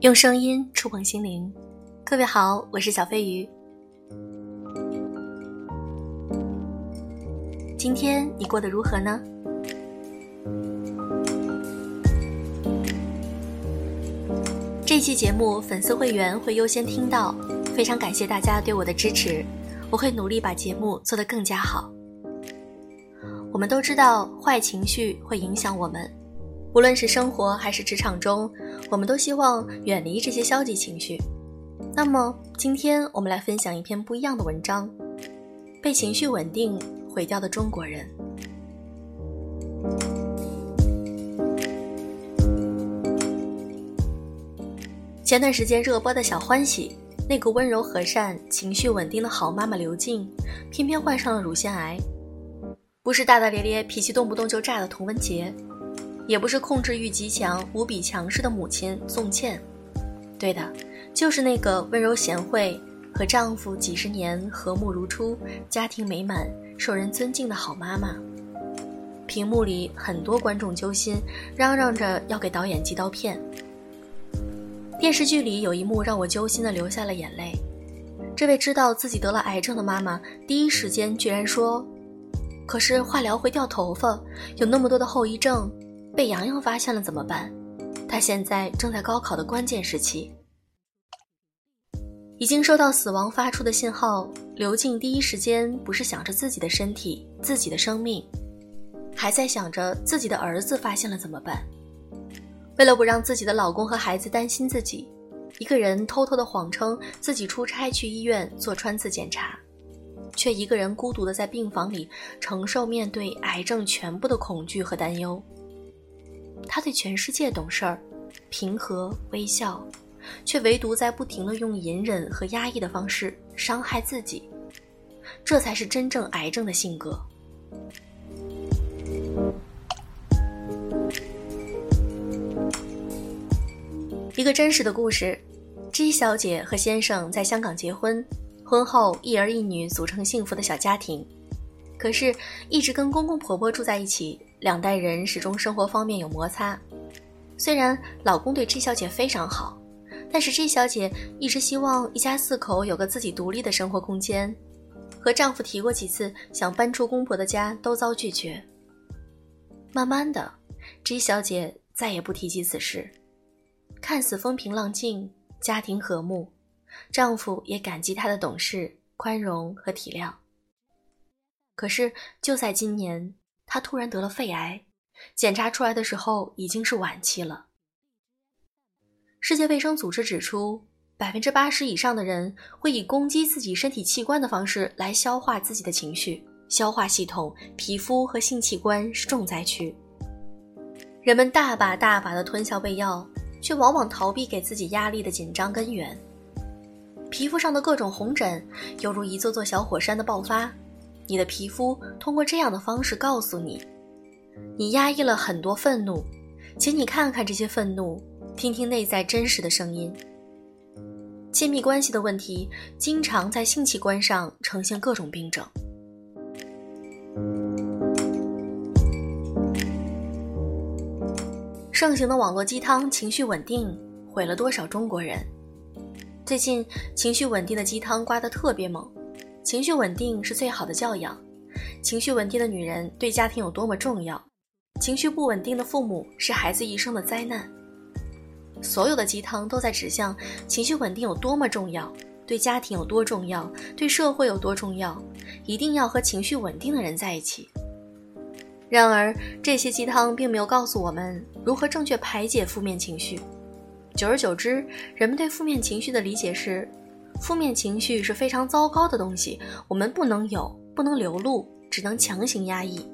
用声音触碰心灵，各位好，我是小飞鱼。今天你过得如何呢？这期节目粉丝会员会优先听到，非常感谢大家对我的支持，我会努力把节目做得更加好。我们都知道，坏情绪会影响我们。无论是生活还是职场中，我们都希望远离这些消极情绪。那么，今天我们来分享一篇不一样的文章：被情绪稳定毁掉的中国人。前段时间热播的小欢喜，那个温柔和善、情绪稳定的好妈妈刘静，偏偏患上了乳腺癌。不是大大咧咧、脾气动不动就炸的童文洁。也不是控制欲极强、无比强势的母亲宋茜，对的，就是那个温柔贤惠、和丈夫几十年和睦如初、家庭美满、受人尊敬的好妈妈。屏幕里很多观众揪心，嚷嚷着要给导演寄刀片。电视剧里有一幕让我揪心的流下了眼泪。这位知道自己得了癌症的妈妈，第一时间居然说：“可是化疗会掉头发，有那么多的后遗症。”被洋洋发现了怎么办？他现在正在高考的关键时期，已经收到死亡发出的信号。刘静第一时间不是想着自己的身体、自己的生命，还在想着自己的儿子发现了怎么办。为了不让自己的老公和孩子担心自己，一个人偷偷的谎称自己出差去医院做穿刺检查，却一个人孤独的在病房里承受面对癌症全部的恐惧和担忧。他对全世界懂事儿，平和微笑，却唯独在不停的用隐忍和压抑的方式伤害自己。这才是真正癌症的性格。一个真实的故事：G 小姐和先生在香港结婚，婚后一儿一女组成幸福的小家庭。可是，一直跟公公婆婆住在一起。两代人始终生活方面有摩擦，虽然老公对 G 小姐非常好，但是 G 小姐一直希望一家四口有个自己独立的生活空间，和丈夫提过几次想搬出公婆的家都遭拒绝。慢慢的，G 小姐再也不提及此事，看似风平浪静，家庭和睦，丈夫也感激她的懂事、宽容和体谅。可是就在今年。他突然得了肺癌，检查出来的时候已经是晚期了。世界卫生组织指出，百分之八十以上的人会以攻击自己身体器官的方式来消化自己的情绪，消化系统、皮肤和性器官是重灾区。人们大把大把的吞下胃药，却往往逃避给自己压力的紧张根源。皮肤上的各种红疹，犹如一座座小火山的爆发。你的皮肤通过这样的方式告诉你，你压抑了很多愤怒，请你看看这些愤怒，听听内在真实的声音。亲密关系的问题经常在性器官上呈现各种病症。盛行的网络鸡汤“情绪稳定”毁了多少中国人？最近情绪稳定的鸡汤刮得特别猛。情绪稳定是最好的教养，情绪稳定的女人对家庭有多么重要，情绪不稳定的父母是孩子一生的灾难。所有的鸡汤都在指向情绪稳定有多么重要，对家庭有多重要，对社会有多重要，一定要和情绪稳定的人在一起。然而，这些鸡汤并没有告诉我们如何正确排解负面情绪。久而久之，人们对负面情绪的理解是。负面情绪是非常糟糕的东西，我们不能有，不能流露，只能强行压抑。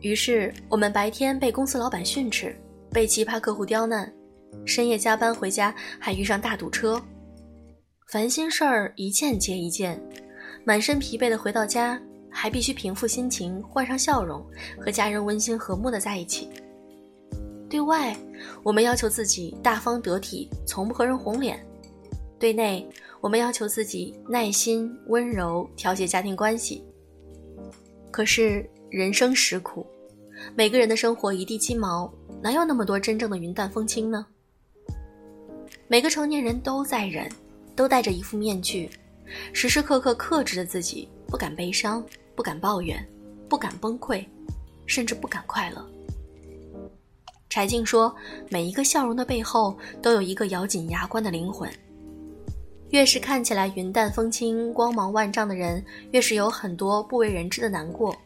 于是，我们白天被公司老板训斥，被奇葩客户刁难，深夜加班回家还遇上大堵车，烦心事儿一件接一件，满身疲惫的回到家，还必须平复心情，换上笑容，和家人温馨和睦的在一起。对外，我们要求自己大方得体，从不和人红脸；对内，我们要求自己耐心、温柔，调节家庭关系。可是人生实苦，每个人的生活一地鸡毛，哪有那么多真正的云淡风轻呢？每个成年人都在忍，都戴着一副面具，时时刻刻克制着自己，不敢悲伤，不敢抱怨，不敢崩溃，甚至不敢快乐。柴静说：“每一个笑容的背后，都有一个咬紧牙关的灵魂。越是看起来云淡风轻、光芒万丈的人，越是有很多不为人知的难过。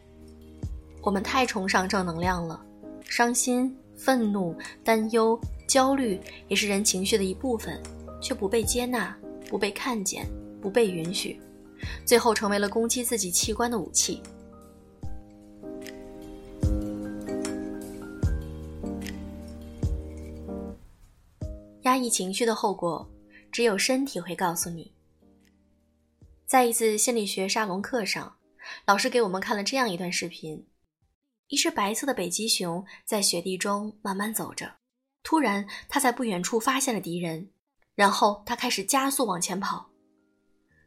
我们太崇尚正能量了，伤心、愤怒、担忧、焦虑也是人情绪的一部分，却不被接纳、不被看见、不被允许，最后成为了攻击自己器官的武器。”压抑情绪的后果，只有身体会告诉你。在一次心理学沙龙课上，老师给我们看了这样一段视频：一只白色的北极熊在雪地中慢慢走着，突然，它在不远处发现了敌人，然后它开始加速往前跑。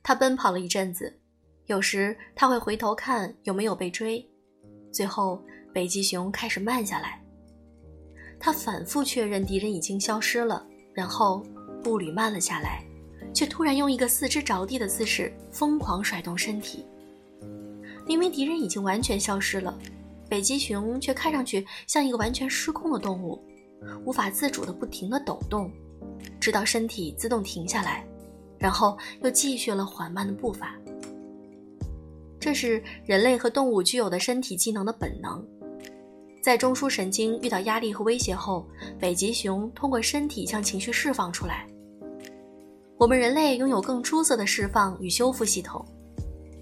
它奔跑了一阵子，有时它会回头看有没有被追，最后北极熊开始慢下来。它反复确认敌人已经消失了。然后步履慢了下来，却突然用一个四肢着地的姿势疯狂甩动身体。明明敌人已经完全消失了，北极熊却看上去像一个完全失控的动物，无法自主的不停的抖动，直到身体自动停下来，然后又继续了缓慢的步伐。这是人类和动物具有的身体机能的本能。在中枢神经遇到压力和威胁后，北极熊通过身体将情绪释放出来。我们人类拥有更出色的释放与修复系统，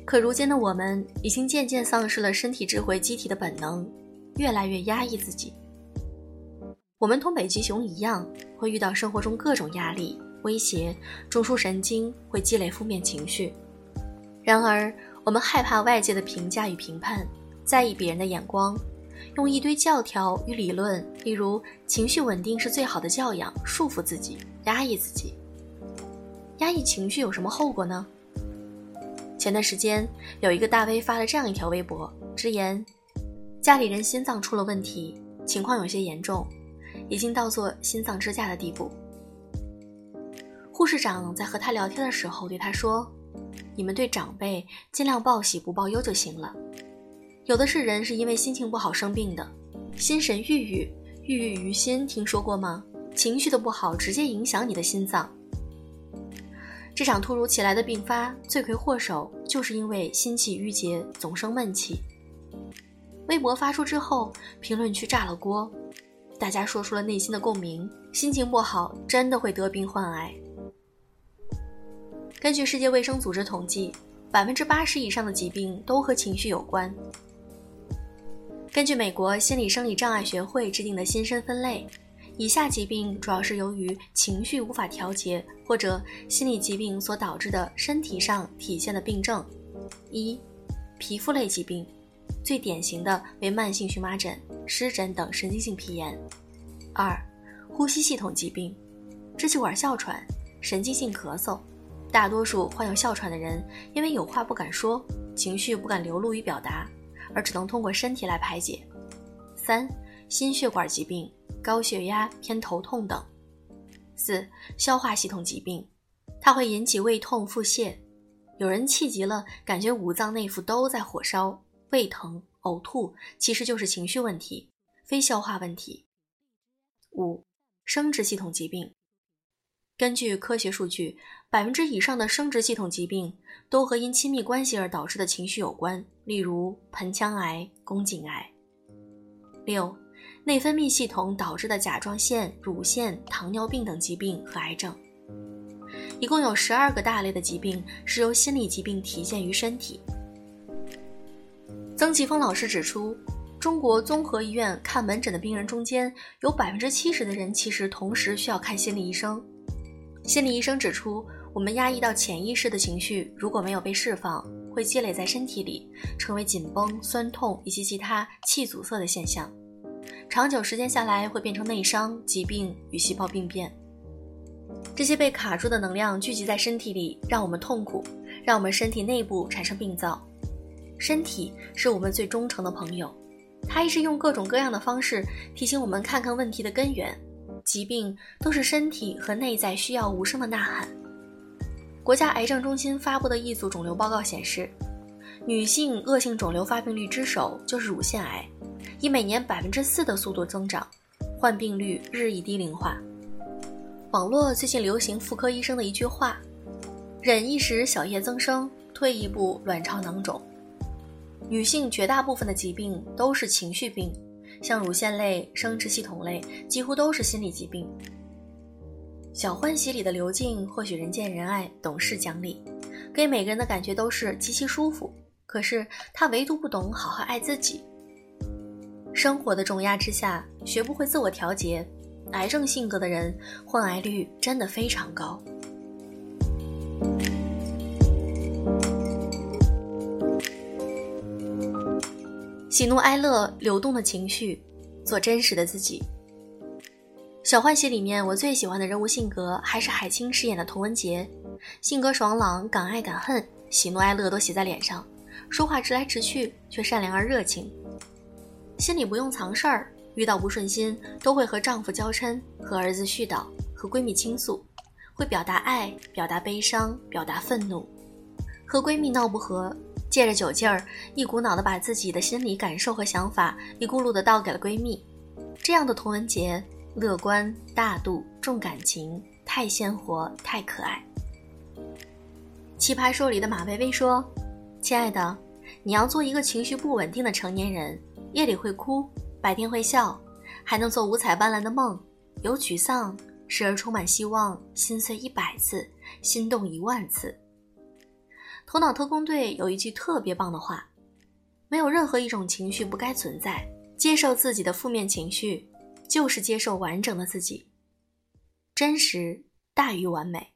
可如今的我们已经渐渐丧失了身体智慧机体的本能，越来越压抑自己。我们同北极熊一样，会遇到生活中各种压力、威胁，中枢神经会积累负面情绪。然而，我们害怕外界的评价与评判，在意别人的眼光。用一堆教条与理论，例如情绪稳定是最好的教养，束缚自己，压抑自己。压抑情绪有什么后果呢？前段时间有一个大 V 发了这样一条微博，直言家里人心脏出了问题，情况有些严重，已经到做心脏支架的地步。护士长在和他聊天的时候对他说：“你们对长辈尽量报喜不报忧就行了。”有的是人是因为心情不好生病的，心神郁郁，郁郁于心，听说过吗？情绪的不好直接影响你的心脏。这场突如其来的病发，罪魁祸首就是因为心气郁结，总生闷气。微博发出之后，评论区炸了锅，大家说出了内心的共鸣：心情不好真的会得病患癌。根据世界卫生组织统计，百分之八十以上的疾病都和情绪有关。根据美国心理生理障碍学会制定的新生分类，以下疾病主要是由于情绪无法调节或者心理疾病所导致的身体上体现的病症：一、皮肤类疾病，最典型的为慢性荨麻疹、湿疹等神经性皮炎；二、呼吸系统疾病，支气管哮喘、神经性咳嗽，大多数患有哮喘的人因为有话不敢说，情绪不敢流露与表达。而只能通过身体来排解。三、心血管疾病、高血压、偏头痛等。四、消化系统疾病，它会引起胃痛、腹泻。有人气急了，感觉五脏内腑都在火烧，胃疼、呕吐，其实就是情绪问题，非消化问题。五、生殖系统疾病。根据科学数据，百分之以上的生殖系统疾病都和因亲密关系而导致的情绪有关，例如盆腔癌、宫颈癌。六、内分泌系统导致的甲状腺、乳腺、糖尿病等疾病和癌症。一共有十二个大类的疾病是由心理疾病体现于身体。曾奇峰老师指出，中国综合医院看门诊的病人中间，有百分之七十的人其实同时需要看心理医生。心理医生指出，我们压抑到潜意识的情绪，如果没有被释放，会积累在身体里，成为紧绷、酸痛以及其他气阻塞的现象。长久时间下来，会变成内伤、疾病与细胞病变。这些被卡住的能量聚集在身体里，让我们痛苦，让我们身体内部产生病灶。身体是我们最忠诚的朋友，它一直用各种各样的方式提醒我们看看问题的根源。疾病都是身体和内在需要无声的呐喊。国家癌症中心发布的一组肿瘤报告显示，女性恶性肿瘤发病率之首就是乳腺癌，以每年百分之四的速度增长，患病率日益低龄化。网络最近流行妇科医生的一句话：“忍一时小叶增生，退一步卵巢囊肿。”女性绝大部分的疾病都是情绪病，像乳腺类、生殖系统类，几乎都是心理疾病。小欢喜里的刘静或许人见人爱、懂事讲理，给每个人的感觉都是极其舒服。可是她唯独不懂好好爱自己。生活的重压之下，学不会自我调节，癌症性格的人患癌率真的非常高。喜怒哀乐流动的情绪，做真实的自己。小欢喜里面，我最喜欢的人物性格还是海清饰演的童文洁，性格爽朗，敢爱敢恨，喜怒哀乐都写在脸上，说话直来直去，却善良而热情，心里不用藏事儿，遇到不顺心都会和丈夫娇嗔，和儿子絮叨，和闺蜜倾诉，会表达爱，表达悲伤，表达愤怒，和闺蜜闹不和，借着酒劲儿，一股脑的把自己的心理感受和想法一咕噜的倒给了闺蜜，这样的童文洁。乐观、大度、重感情，太鲜活，太可爱。奇葩说里的马薇薇说：“亲爱的，你要做一个情绪不稳定的成年人，夜里会哭，白天会笑，还能做五彩斑斓的梦。有沮丧，时而充满希望，心碎一百次，心动一万次。”头脑特工队有一句特别棒的话：“没有任何一种情绪不该存在，接受自己的负面情绪。”就是接受完整的自己，真实大于完美。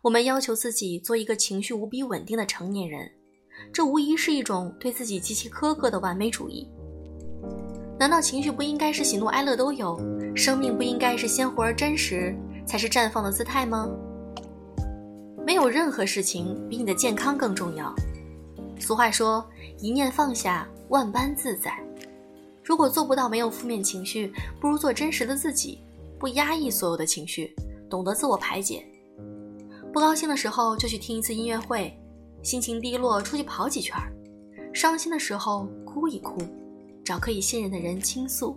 我们要求自己做一个情绪无比稳定的成年人，这无疑是一种对自己极其苛刻的完美主义。难道情绪不应该是喜怒哀乐都有，生命不应该是鲜活而真实，才是绽放的姿态吗？没有任何事情比你的健康更重要。俗话说：“一念放下，万般自在。”如果做不到没有负面情绪，不如做真实的自己，不压抑所有的情绪，懂得自我排解。不高兴的时候就去听一次音乐会，心情低落出去跑几圈儿，伤心的时候哭一哭，找可以信任的人倾诉。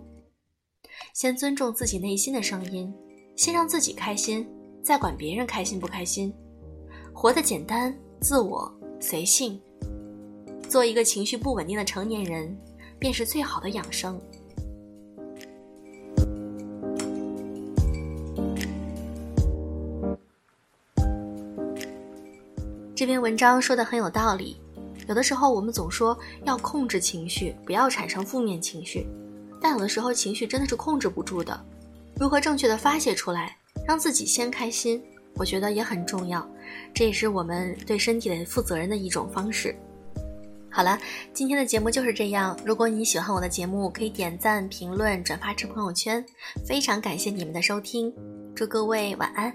先尊重自己内心的声音，先让自己开心，再管别人开心不开心。活得简单、自我、随性，做一个情绪不稳定的成年人。便是最好的养生。这篇文章说的很有道理。有的时候我们总说要控制情绪，不要产生负面情绪，但有的时候情绪真的是控制不住的。如何正确的发泄出来，让自己先开心，我觉得也很重要。这也是我们对身体的负责任的一种方式。好了，今天的节目就是这样。如果你喜欢我的节目，可以点赞、评论、转发至朋友圈。非常感谢你们的收听，祝各位晚安。